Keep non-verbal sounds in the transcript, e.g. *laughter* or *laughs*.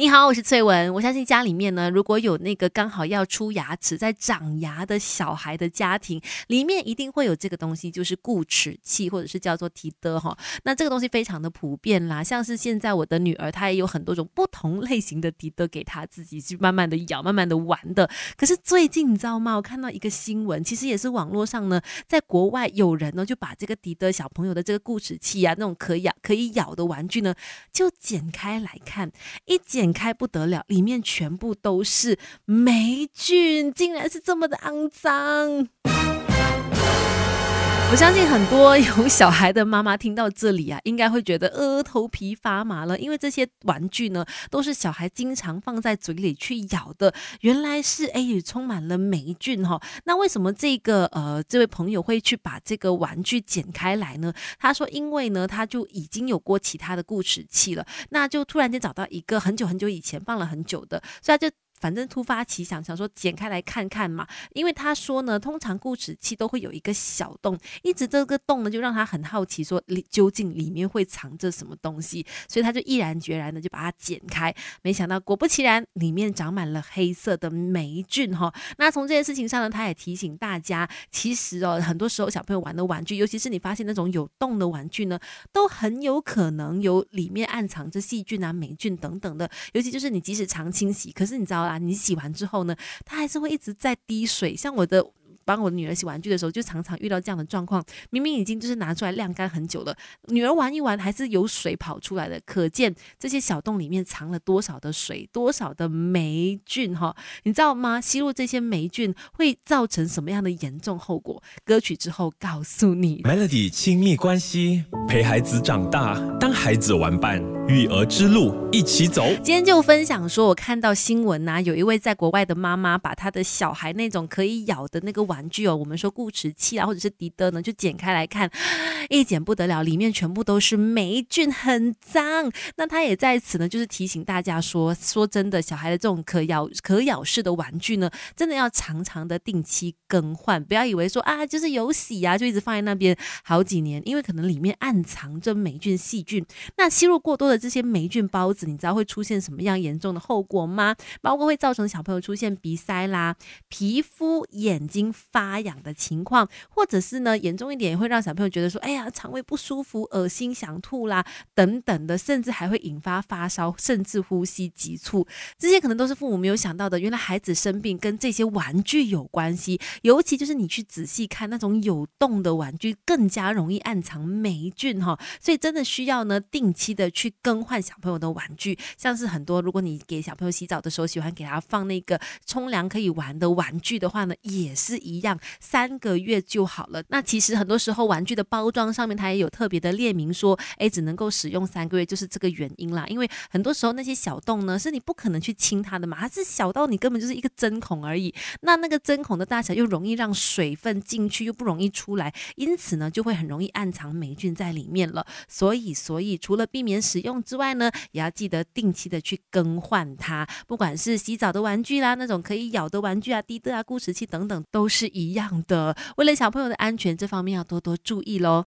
你好，我是翠文。我相信家里面呢，如果有那个刚好要出牙齿、在长牙的小孩的家庭，里面一定会有这个东西，就是固齿器，或者是叫做提的哈。那这个东西非常的普遍啦，像是现在我的女儿，她也有很多种不同类型的提的给她自己去慢慢的咬、慢慢的玩的。可是最近你知道吗？我看到一个新闻，其实也是网络上呢，在国外有人呢就把这个迪的小朋友的这个固齿器啊，那种可咬可以咬的玩具呢，就剪开来看一。剪开不得了，里面全部都是霉菌，竟然是这么的肮脏。我相信很多有 *laughs* 小孩的妈妈听到这里啊，应该会觉得呃头皮发麻了，因为这些玩具呢都是小孩经常放在嘴里去咬的，原来是哎充满了霉菌哈。那为什么这个呃这位朋友会去把这个玩具剪开来呢？他说因为呢他就已经有过其他的固齿器了，那就突然间找到一个很久很久以前放了很久的，所以他就。反正突发奇想，想说剪开来看看嘛。因为他说呢，通常固齿器都会有一个小洞，一直这个洞呢就让他很好奇，说里究竟里面会藏着什么东西，所以他就毅然决然的就把它剪开。没想到果不其然，里面长满了黑色的霉菌哈。那从这件事情上呢，他也提醒大家，其实哦，很多时候小朋友玩的玩具，尤其是你发现那种有洞的玩具呢，都很有可能有里面暗藏着细菌啊、霉菌等等的。尤其就是你即使常清洗，可是你知道。啊，你洗完之后呢，它还是会一直在滴水。像我的。帮我女儿洗玩具的时候，就常常遇到这样的状况。明明已经就是拿出来晾干很久了，女儿玩一玩还是有水跑出来的，可见这些小洞里面藏了多少的水，多少的霉菌哈？你知道吗？吸入这些霉菌会造成什么样的严重后果？歌曲之后告诉你。Melody 亲密关系，陪孩子长大，当孩子玩伴，育儿之路一起走。今天就分享说，我看到新闻呐，有一位在国外的妈妈把她的小孩那种可以咬的那个玩。玩具哦，我们说固齿器啊，或者是迪德呢，就剪开来看，*gasps* 一剪不得了，里面全部都是霉菌，很脏。那他也在此呢，就是提醒大家说，说真的，小孩的这种可咬可咬式的玩具呢，真的要常常的定期更换，不要以为说啊，就是有洗啊，就一直放在那边好几年，因为可能里面暗藏着霉菌细菌。那吸入过多的这些霉菌孢子，你知道会出现什么样严重的后果吗？包括会造成小朋友出现鼻塞啦、皮肤、眼睛。发痒的情况，或者是呢严重一点，会让小朋友觉得说，哎呀，肠胃不舒服、恶心、想吐啦等等的，甚至还会引发发烧，甚至呼吸急促。这些可能都是父母没有想到的。原来孩子生病跟这些玩具有关系，尤其就是你去仔细看那种有洞的玩具，更加容易暗藏霉菌哈。所以真的需要呢定期的去更换小朋友的玩具，像是很多如果你给小朋友洗澡的时候喜欢给他放那个冲凉可以玩的玩具的话呢，也是。一样三个月就好了。那其实很多时候玩具的包装上面它也有特别的列明说，哎，只能够使用三个月，就是这个原因啦。因为很多时候那些小洞呢，是你不可能去清它的嘛，它是小到你根本就是一个针孔而已。那那个针孔的大小又容易让水分进去，又不容易出来，因此呢，就会很容易暗藏霉菌在里面了。所以，所以除了避免使用之外呢，也要记得定期的去更换它。不管是洗澡的玩具啦，那种可以咬的玩具啊，滴的啊，固齿器等等，都是是。一样的，为了小朋友的安全，这方面要多多注意喽。